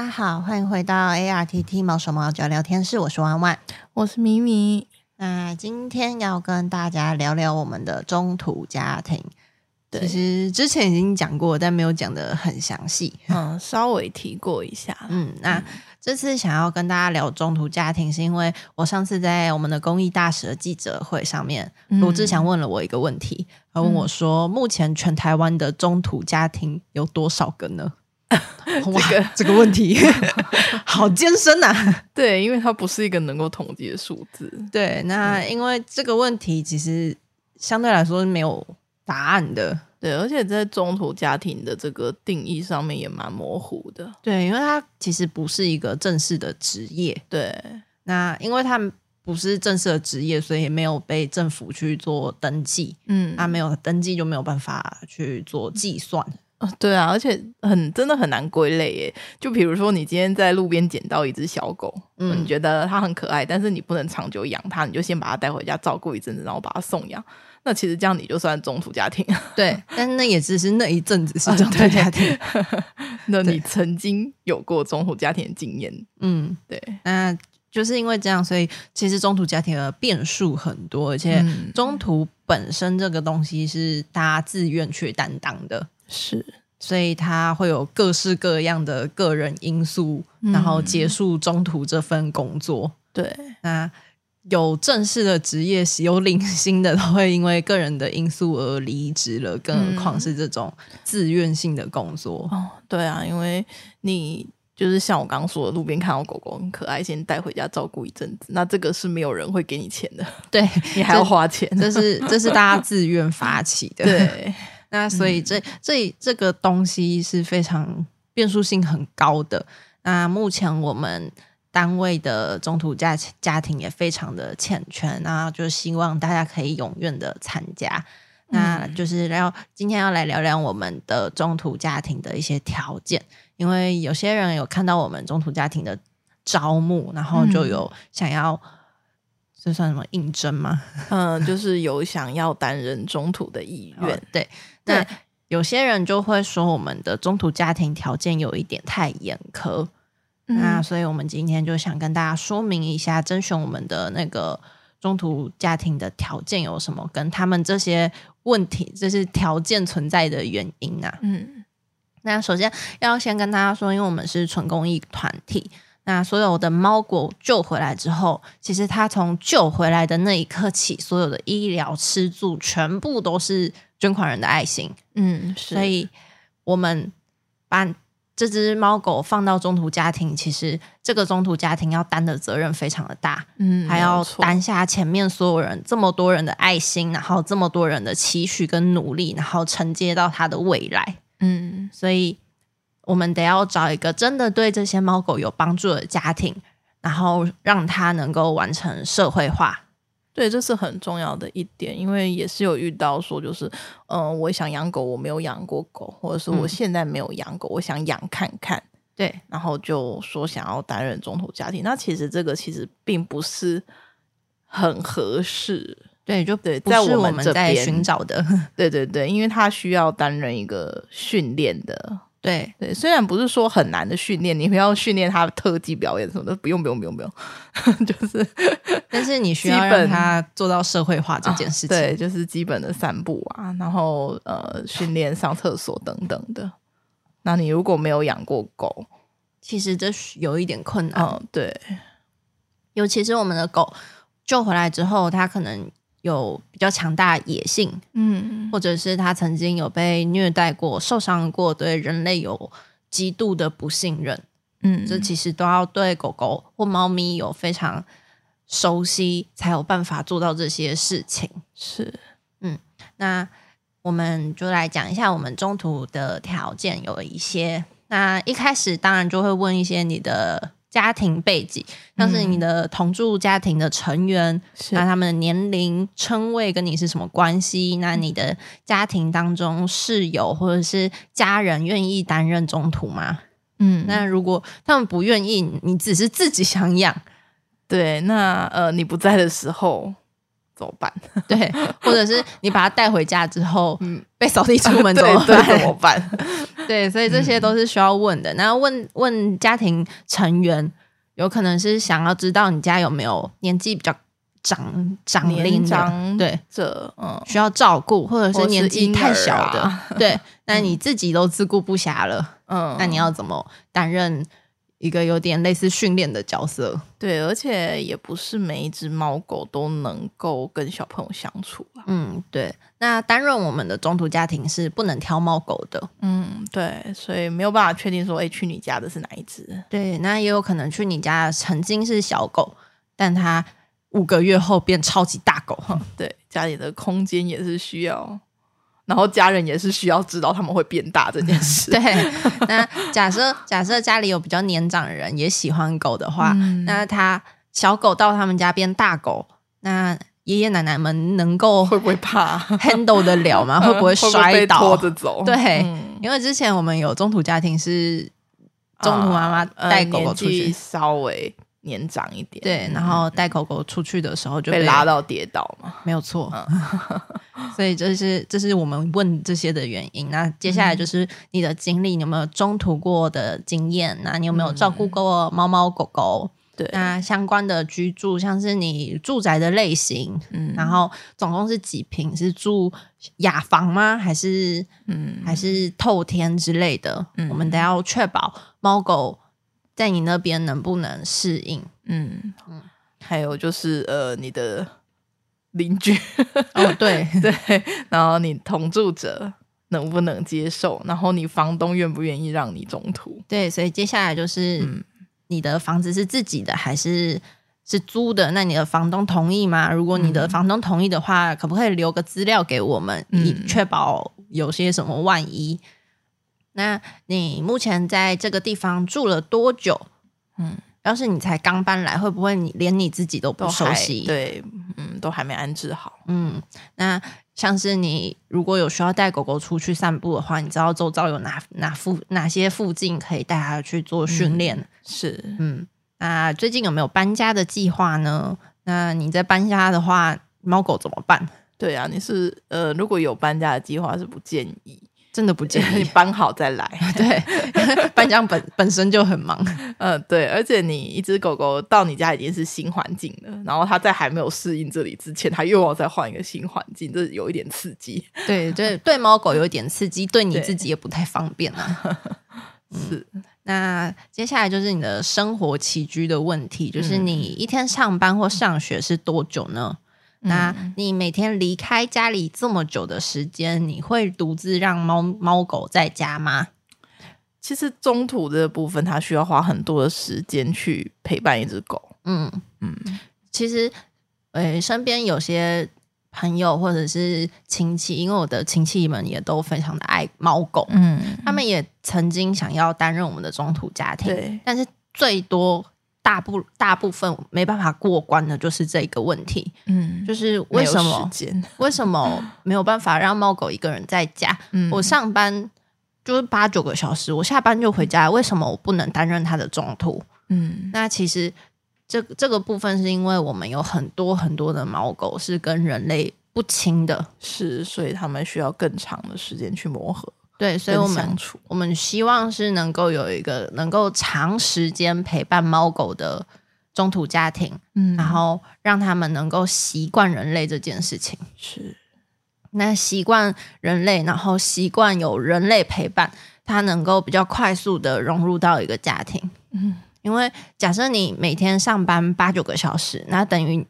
大家好，欢迎回到 ARTT 毛手毛脚聊天室，我是万万，我是咪咪。那今天要跟大家聊聊我们的中途家庭。其实之前已经讲过，但没有讲的很详细，嗯，稍微提过一下。嗯，那这次想要跟大家聊中途家庭，是因为我上次在我们的公益大使的记者会上面，罗志祥问了我一个问题，他问我说：“目前全台湾的中途家庭有多少个呢？”这个 这个问题 好艰深呐、啊，对，因为它不是一个能够统计的数字。对，那因为这个问题其实相对来说是没有答案的。对，而且在中途家庭的这个定义上面也蛮模糊的。对，因为它其实不是一个正式的职业。对，那因为它不是正式的职业，所以也没有被政府去做登记。嗯，那没有登记就没有办法去做计算。对啊，而且很真的很难归类耶。就比如说，你今天在路边捡到一只小狗，嗯，你觉得它很可爱，但是你不能长久养它，你就先把它带回家照顾一阵子，然后把它送养。那其实这样你就算中途家庭。对，但那也只是那一阵子是中途家庭。那你曾经有过中途家庭的经验？嗯，对。那就是因为这样，所以其实中途家庭的变数很多，而且中途本身这个东西是大家自愿去担当的。是，所以他会有各式各样的个人因素，嗯、然后结束中途这份工作。对，那有正式的职业，有领薪的，都会因为个人的因素而离职了，更何况是这种自愿性的工作。哦，对啊，因为你就是像我刚刚说的，路边看到狗狗很可爱，先带回家照顾一阵子，那这个是没有人会给你钱的，对 你还要花钱，这是这是大家自愿发起的，对。那所以这、嗯、这这个东西是非常变数性很高的。那目前我们单位的中途家家庭也非常的欠缺，那就希望大家可以踊跃的参加。那就是要今天要来聊聊我们的中途家庭的一些条件，因为有些人有看到我们中途家庭的招募，然后就有想要。这算什么应征吗？嗯，就是有想要担任中途的意愿。哦，对，那有些人就会说我们的中途家庭条件有一点太严苛。嗯，那所以我们今天就想跟大家说明一下，征询我们的那个中途家庭的条件有什么，跟他们这些问题，这是条件存在的原因啊。嗯，那首先要先跟大家说，因为我们是纯公益团体。那所有的猫狗救回来之后，其实它从救回来的那一刻起，所有的医疗、吃住，全部都是捐款人的爱心。嗯，是。所以我们把这只猫狗放到中途家庭，其实这个中途家庭要担的责任非常的大。嗯，还要担下前面所有人这么多人的爱心，然后这么多人的期许跟努力，然后承接到它的未来。嗯，所以。我们得要找一个真的对这些猫狗有帮助的家庭，然后让它能够完成社会化。对，这是很重要的一点，因为也是有遇到说，就是嗯、呃，我想养狗，我没有养过狗，或者是我现在没有养狗，嗯、我想养看看。对，然后就说想要担任中途家庭，那其实这个其实并不是很合适。对，就对，在我们在寻找的。对对对，因为他需要担任一个训练的。对对，虽然不是说很难的训练，你不要训练他的特技表演什么的，不用不用不用不用，就是，但是你需要让他做到社会化这件事情，啊、对，就是基本的散步啊，然后呃，训练上厕所等等的。那你如果没有养过狗，其实这有一点困难，嗯，对，尤其是我们的狗救回来之后，它可能。有比较强大的野性，嗯，或者是他曾经有被虐待过、受伤过，对人类有极度的不信任，嗯，这其实都要对狗狗或猫咪有非常熟悉，才有办法做到这些事情。是，嗯，那我们就来讲一下我们中途的条件有一些。那一开始当然就会问一些你的。家庭背景，像是你的同住家庭的成员，嗯、那他们的年龄、称谓跟你是什么关系？那你的家庭当中室友或者是家人愿意担任中途吗？嗯，那如果他们不愿意，你只是自己想养，对，那呃，你不在的时候怎么办？对，或者是你把它带回家之后，嗯，被扫地出门怎么办？怎么办？对，所以这些都是需要问的。然后问问家庭成员，有可能是想要知道你家有没有年纪比较长长龄的，对，这嗯需要照顾，或者是年纪太小的，啊、对，那你自己都自顾不暇了，嗯，那你要怎么担任？一个有点类似训练的角色，对，而且也不是每一只猫狗都能够跟小朋友相处。嗯，对。那担任我们的中途家庭是不能挑猫狗的。嗯，对，所以没有办法确定说，哎，去你家的是哪一只？对，那也有可能去你家曾经是小狗，但它五个月后变超级大狗。对，家里的空间也是需要。然后家人也是需要知道他们会变大这件事。对，那假设假设家里有比较年长的人也喜欢狗的话，嗯、那他小狗到他们家变大狗，那爷爷奶奶们能够会不会怕 handle 得了吗？会不会摔倒？拖着走？对，嗯、因为之前我们有中途家庭是中途妈妈带狗狗出去，呃、稍微。年长一点，对，然后带狗狗出去的时候就被，被拉到跌倒嘛，没有错。嗯、所以这是这是我们问这些的原因。那接下来就是你的经历，你有没有中途过的经验？那你有没有照顾过猫猫狗狗？对、嗯，那相关的居住，像是你住宅的类型，嗯，然后总共是几平？是住雅房吗？还是嗯，还是透天之类的？嗯，我们得要确保猫狗。在你那边能不能适应？嗯嗯，还有就是呃，你的邻居 哦，对 对，然后你同住者能不能接受？然后你房东愿不愿意让你中途？对，所以接下来就是你的房子是自己的还是是租的？那你的房东同意吗？如果你的房东同意的话，可不可以留个资料给我们，以确保有些什么万一？那你目前在这个地方住了多久？嗯，要是你才刚搬来，会不会你连你自己都不熟悉？对，嗯，都还没安置好。嗯，那像是你如果有需要带狗狗出去散步的话，你知道周遭有哪哪附哪些附近可以带它去做训练？嗯，是，嗯，那最近有没有搬家的计划呢？那你在搬家的话，猫狗怎么办？对啊，你是呃，如果有搬家的计划，是不建议。真的不建议。你搬好再来，对，搬家本本身就很忙，嗯、呃，对，而且你一只狗狗到你家已经是新环境了，然后它在还没有适应这里之前，它又要再换一个新环境，这有一点刺激，对，对，对，猫狗有一点刺激，对。你自己也不太方便啊。是，那接下来就是你的生活起居的问题，就是你一天上班或上学是多久呢？那你每天离开家里这么久的时间，你会独自让猫猫狗在家吗？其实中途的部分，它需要花很多的时间去陪伴一只狗。嗯嗯，其实，呃，身边有些朋友或者是亲戚，因为我的亲戚们也都非常的爱猫狗，嗯，他们也曾经想要担任我们的中途家庭，对，但是最多。大部大部分没办法过关的就是这个问题，嗯，就是为什么为什么没有办法让猫狗一个人在家？嗯，我上班就是八九个小时，我下班就回家，为什么我不能担任它的中途？嗯，那其实这这个部分是因为我们有很多很多的猫狗是跟人类不亲的，是，所以他们需要更长的时间去磨合。对，所以我们我们希望是能够有一个能够长时间陪伴猫狗的中途家庭，嗯，然后让他们能够习惯人类这件事情。是，那习惯人类，然后习惯有人类陪伴，它能够比较快速的融入到一个家庭。嗯，因为假设你每天上班八九个小时，那等于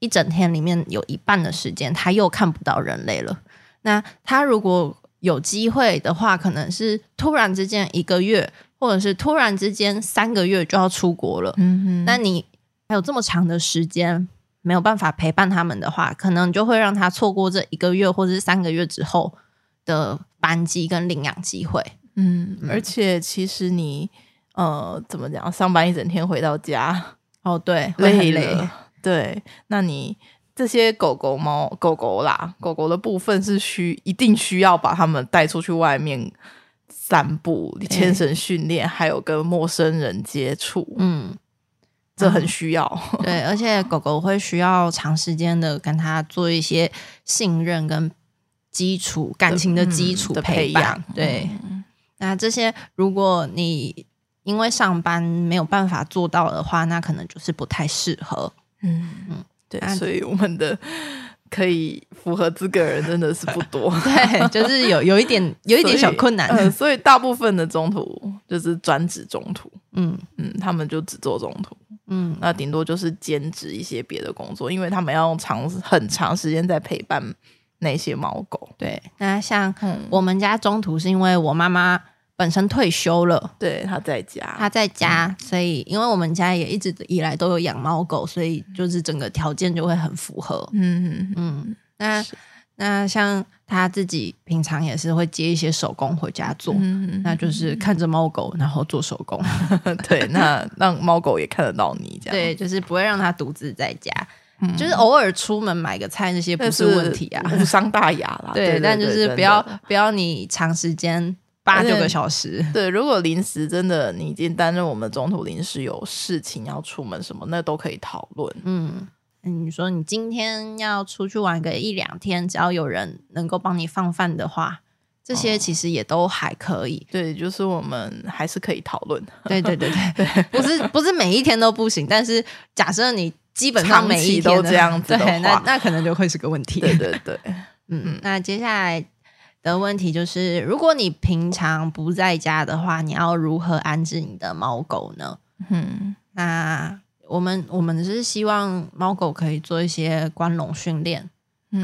一整天里面有一半的时间他又看不到人类了。那他如果有机会的话，可能是突然之间一个月，或者是突然之间三个月就要出国了。嗯哼，那你还有这么长的时间没有办法陪伴他们的话，可能就会让他错过这一个月或者是三个月之后的班机跟领养机会。嗯，而且其实你呃怎么讲，上班一整天回到家，哦对，累了，对，那你。这些狗狗、猫、狗狗啦，狗狗的部分是需一定需要把它们带出去外面散步、牵绳训练，还有跟陌生人接触。嗯，这很需要。对，而且狗狗会需要长时间的跟它做一些信任跟基础感情的基础培养。对，那这些如果你因为上班没有办法做到的话，那可能就是不太适合。嗯嗯，对，所以我们的。可以符合资格的人真的是不多，对，就是有有一点 有一点小困难，所以，呃，所以大部分的中途就是专职中途，嗯嗯，他们就只做中途，嗯，那顶多就是兼职一些别的工作，因为他们要用长很长时间在陪伴那些猫狗。对，那像我们家中途是因为我妈妈。本身退休了，对，他在家，他在家，嗯、所以因为我们家也一直以来都有养猫狗，所以就是整个条件就会很符合。嗯嗯嗯。那那像他自己平常也是会接一些手工回家做，嗯、那就是看着猫狗然后做手工。对，那让猫狗也看得到你这样。对，就是不会让他独自在家，嗯、就是偶尔出门买个菜那些不是问题啊，无伤大雅啦。对，但就是不要不要你长时间。八九个小时，对。如果临时真的你已经担任我们中途临时有事情要出门什么，那都可以讨论。嗯，你说你今天要出去玩个一两天，只要有人能够帮你放饭的话，这些其实也都还可以。哦、对，就是我们还是可以讨论。对对对对，对 不是不是每一天都不行，但是假设你基本上每一天都这样子的话，对，那那可能就会是个问题。对对对，嗯嗯，那接下来。的问题就是，如果你平常不在家的话，你要如何安置你的猫狗呢？嗯，那我们我们是希望猫狗可以做一些关笼训练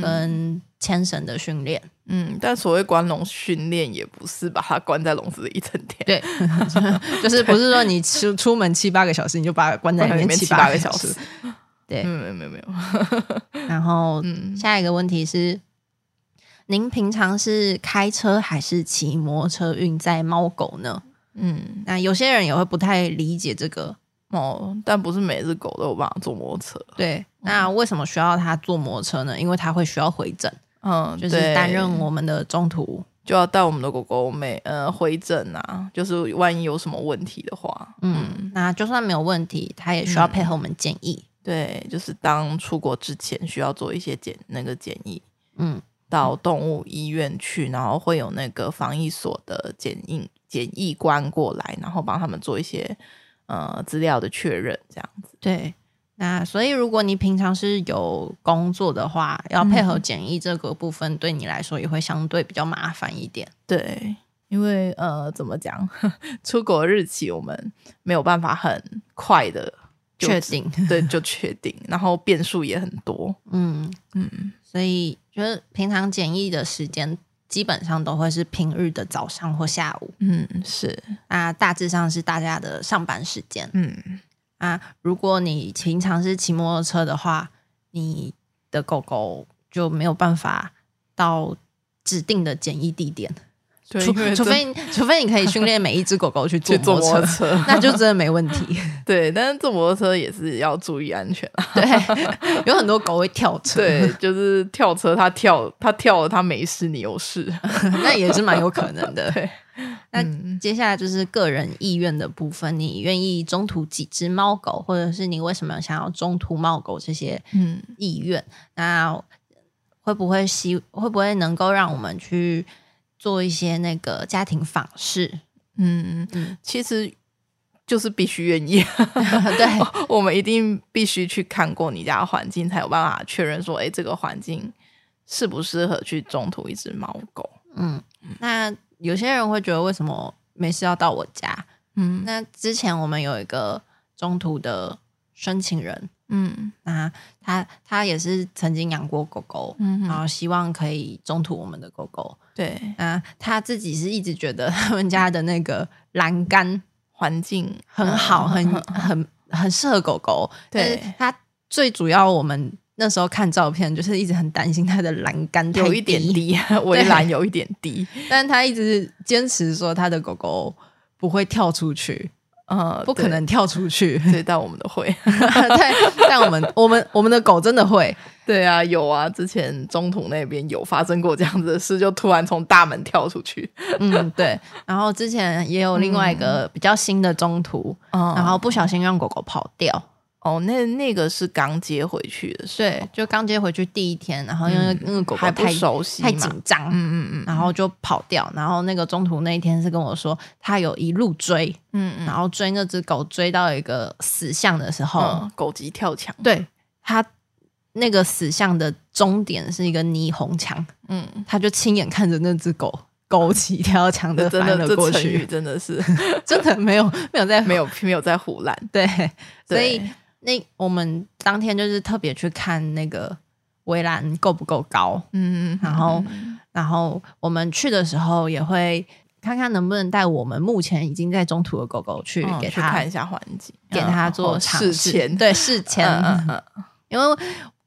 跟牵绳的训练。嗯，但所谓关笼训练，也不是把它关在笼子里一整天。对，就是不是说你出出门七八个小时，你就把它关在里面七八个小时。对，没有没有没有。然后，嗯下一个问题是。您平常是开车还是骑摩托车运载猫狗呢？嗯，那有些人也会不太理解这个哦，但不是每只狗都有办法坐摩托车。对，那为什么需要它坐摩托车呢？因为它会需要回诊，嗯，就是担任我们的中途，就要带我们的狗狗每呃回诊啊，就是万一有什么问题的话，嗯，嗯，那就算没有问题，它也需要配合我们检疫。嗯，对，就是当出国之前需要做一些检那个检疫，嗯。到动物医院去，然后会有那个防疫所的检疫检疫官过来，然后帮他们做一些呃资料的确认，这样子。对，那所以如果你平常是有工作的话，要配合检疫这个部分，对你来说也会相对比较麻烦一点。对，因为呃，怎么讲，出国日期我们没有办法很快的确定，对，就确定，然后变数也很多。嗯嗯，所以。就是平常检疫的时间基本上都会是平日的早上或下午，嗯，是。啊，大致上是大家的上班时间，嗯。啊，如果你平常是骑摩托车的话，你的狗狗就没有办法到指定的检疫地点。对除除非除非你可以训练每一只狗狗去 坐摩托车，那就真的没问题。对，但是坐摩托车也是要注意安全啊。对，有很多狗会跳车。对，就是跳车，它跳，它跳了，它没事，你有事，那也是蛮有可能的。对，那接下来就是个人意愿的部分，你愿意中途几只猫狗，或者是你为什么想要中途猫狗这些嗯意愿？嗯、那会不会希会不会能够让我们去？做一些那个家庭访视，嗯嗯，其实就是必须愿意，对，我们一定必须去看过你家的环境，才有办法确认说，哎，这个环境适不适合去中途一只猫狗。嗯，那有些人会觉得，为什么没事要到我家？嗯，那之前我们有一个中途的申请人。嗯，那他他也是曾经养过狗狗，嗯，然后希望可以中途我们的狗狗。对，啊他自己是一直觉得他们家的那个栏杆环境很好，嗯、很很很适合狗狗。对，他最主要我们那时候看照片，就是一直很担心他的栏杆有一点低，围栏 有一点低，但他一直坚持说他的狗狗不会跳出去。呃，不可能跳出去，对，但我们都会，但，但我们我们我们的狗真的会，对啊，有啊，之前中途那边有发生过这样子的事，就突然从大门跳出去，嗯，对，然后之前也有另外一个比较新的中途，嗯、然后不小心让狗狗跑掉，哦，那那个是刚接回去的对，就刚接回去第一天，然后因为那个狗狗太还不熟悉，太紧张，嗯嗯嗯，然后就跑掉。然后那个中途那一天是跟我说，他有一路追，嗯嗯，然后追那只狗追到一个死巷的时候，嗯、狗急跳墙，对，他那个死巷的终点是一个霓虹墙，嗯，他就亲眼看着那只狗。狗急跳墙的翻了过去，真的是。真的没有没有在没有没有在胡乱，对，所以那我们当天就是特别去看那个围栏够不够高，嗯，然后然后我们去的时候也会看看能不能带我们目前已经在中途的狗狗去给他看一下环境，给他做试牵，对试牵，因为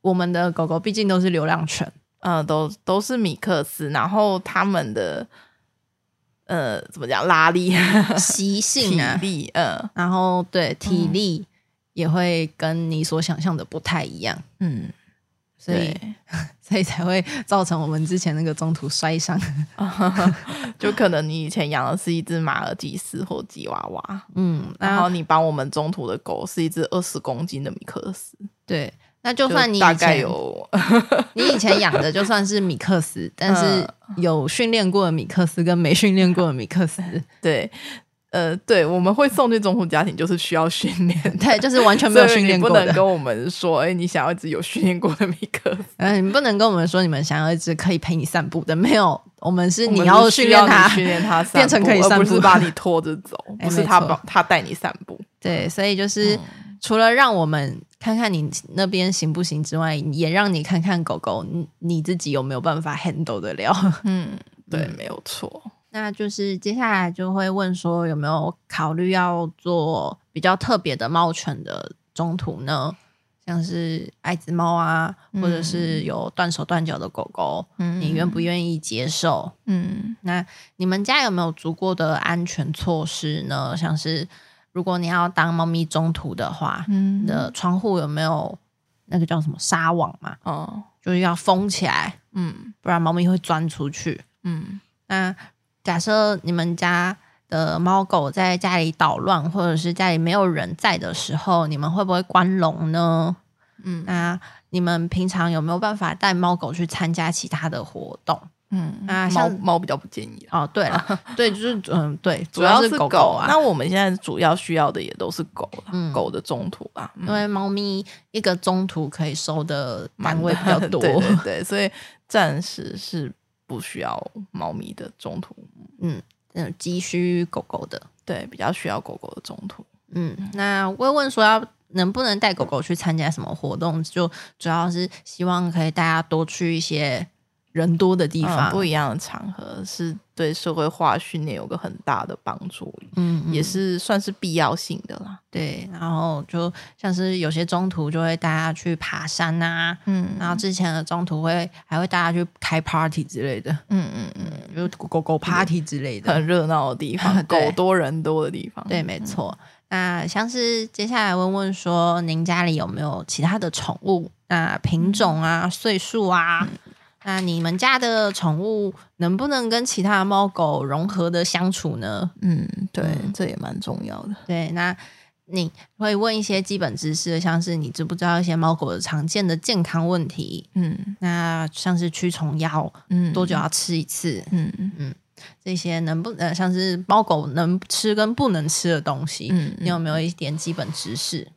我们的狗狗毕竟都是流浪犬。嗯，都都是米克斯，然后他们的呃，怎么讲，拉力习性啊，体力，呃，然后对体力也会跟你所想象的不太一样，嗯，所以 所以才会造成我们之前那个中途摔伤，就可能你以前养的是一只马尔济斯或吉娃娃，嗯，然后你帮我们中途的狗是一只二十公斤的米克斯，对。那就算你大概有，你以前养的就算是米克斯，但是有训练过的米克斯跟没训练过的米克斯，对，呃，对，我们会送去中途家庭，就是需要训练，对，就是完全没有训练过的，不能跟我们说，哎，你想要一只有训练过的米克斯，嗯，你不能跟我们说你们想要一只可以陪你散步的，没有，我们是你要训练它，训练它 变成可以散步，不是把你拖着走，不是他把他带你散步，对，所以就是除了让我们。看看你那边行不行之外，也让你看看狗狗，你你自己有没有办法 handle 得了？嗯，对，没有错。那就是接下来就会问说，有没有考虑要做比较特别的猫犬的中途呢？像是爱滋猫啊，或者是有断手断脚的狗狗，嗯，你愿不愿意接受？嗯，那你们家有没有足够的安全措施呢？像是。如果你要当猫咪中途的话，嗯，你的窗户有没有那个叫什么纱网嘛？哦，就是要封起来，嗯，不然猫咪会钻出去，嗯。那假设你们家的猫狗在家里捣乱，或者是家里没有人在的时候，你们会不会关笼呢？嗯，那你们平常有没有办法带猫狗去参加其他的活动？嗯啊，猫猫比较不建议哦。对了，对，就是嗯，对，主要是狗狗啊。那我们现在主要需要的也都是狗了，嗯，狗的中途啊，因为猫咪一个中途可以收的单位比较多，对对对，所以暂时是不需要猫咪的中途。嗯，嗯，急需狗狗的，对，比较需要狗狗的中途。嗯，那问问说要能不能带狗狗去参加什么活动，就主要是希望可以大家多去一些。人多的地方，嗯，不一样的场合，是对社会化训练有个很大的帮助，嗯，嗯，也是算是必要性的啦。对，然后就像是有些中途就会带大家去爬山啊，嗯，然后之前的中途会还会带大家去开 party 之类的，嗯嗯嗯，就狗狗 party 之类的，很热闹的地方，狗多人多的地方。对，没错。嗯，那像是接下来问问说，您家里有没有其他的宠物？那品种啊，嗯，岁数啊？嗯那你们家的宠物能不能跟其他的猫狗融合的相处呢？嗯，对，嗯、这也蛮重要的。对，那你会问一些基本知识，像是你知不知道一些猫狗的常见的健康问题？嗯，那像是驱虫药，嗯，多久要吃一次？嗯嗯，这些能不能像是猫狗能吃跟不能吃的东西？嗯，你有没有一点基本知识？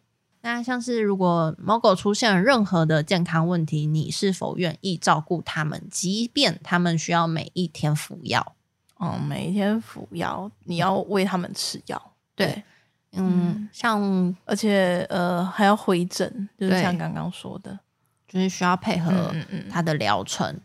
那像是如果猫狗出现了任何的健康问题，你是否愿意照顾它们，即便它们需要每一天服药？嗯，每一天服药，你要喂它们吃药。对，嗯，嗯，像而且呃还要回诊，就是像刚刚说的，就是需要配合它的疗程。嗯嗯嗯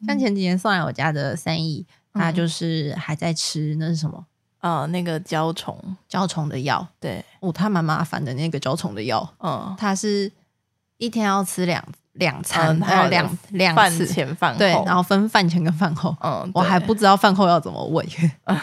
对，像前几天送来我家的三姨，她就是还在吃那是什么？呃，那个胶虫胶虫的药，对，哦，它蛮麻烦的那个胶虫的药，嗯，它是一天要吃两两餐，还有两两次，饭前饭后，对，然后分饭前跟饭后，嗯，我还不知道饭后要怎么喂，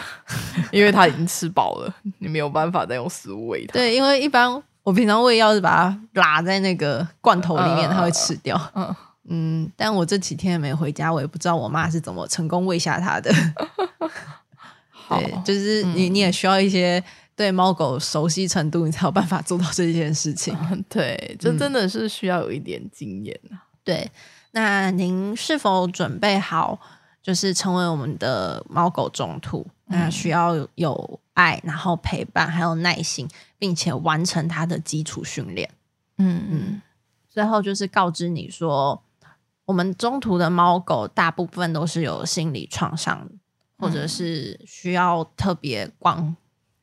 因为它已经吃饱了，你没有办法再用食物喂它。对，因为一般我平常喂药是把它拉在那个罐头里面，它会吃掉，嗯嗯，但我这几天也没回家，我也不知道我妈是怎么成功喂下它的。对，就是你，你也需要一些对猫狗熟悉程度，你才有办法做到这件事情。嗯、对，这真的是需要有一点经验、啊嗯、对，那您是否准备好，就是成为我们的猫狗中途？嗯、那需要有爱，然后陪伴，还有耐心，并且完成它的基础训练。嗯嗯。最后就是告知你说，我们中途的猫狗大部分都是有心理创伤，嗯、或者是需要特别关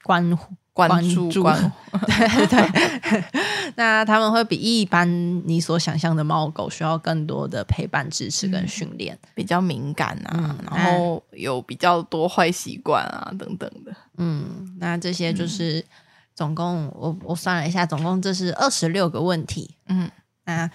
关关注关，对 对。那他们会比一般你所想象的猫狗需要更多的陪伴、支持跟训练，比较敏感啊，嗯、然后有比较多坏习惯啊等等的。嗯，那这些就是总共、嗯、我我算了一下，总共这是二十六个问题。嗯。那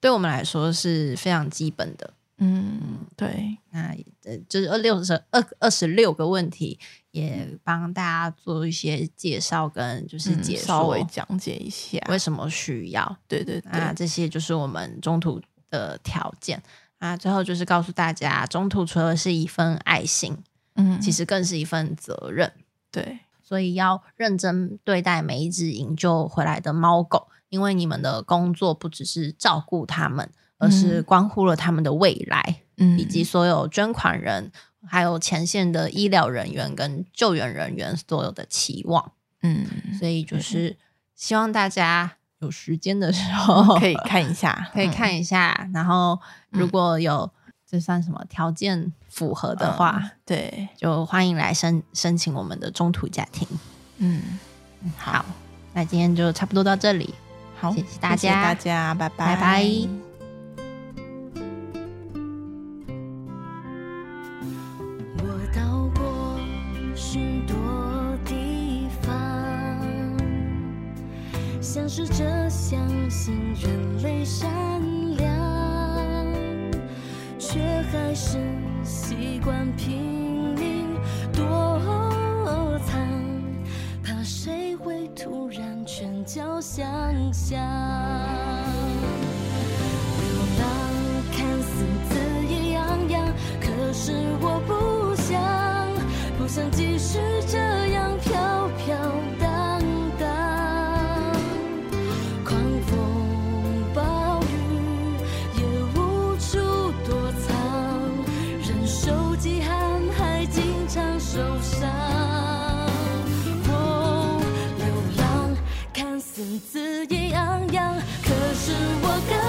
对我们来说是非常基本的，嗯，对。那呃，就是二六十二二十六个问题，也帮大家做一些介绍跟就是解说，稍微讲解一下为什么需要。对对对，那这些就是我们中途的条件。啊，最后就是告诉大家，中途除了是一份爱心，嗯，其实更是一份责任。对，所以要认真对待每一只营救回来的猫狗。因为你们的工作不只是照顾他们，而是关乎了他们的未来，嗯，以及所有捐款人，还有前线的医疗人员跟救援人员所有的期望，嗯，所以就是希望大家有时间的时候 可以看一下，可以看一下，嗯，然后如果有这算什么条件符合的话，嗯，对，就欢迎来申申请我们的中途家庭，嗯，好，那今天就差不多到这里。好，谢谢大家，谢谢大家，拜拜，拜拜。想试着相信人类善良，却还是习惯拼命躲藏，怕谁会突然。拳脚相向，流浪看似恣意洋洋，可是我不想，不想继续这样想永远留。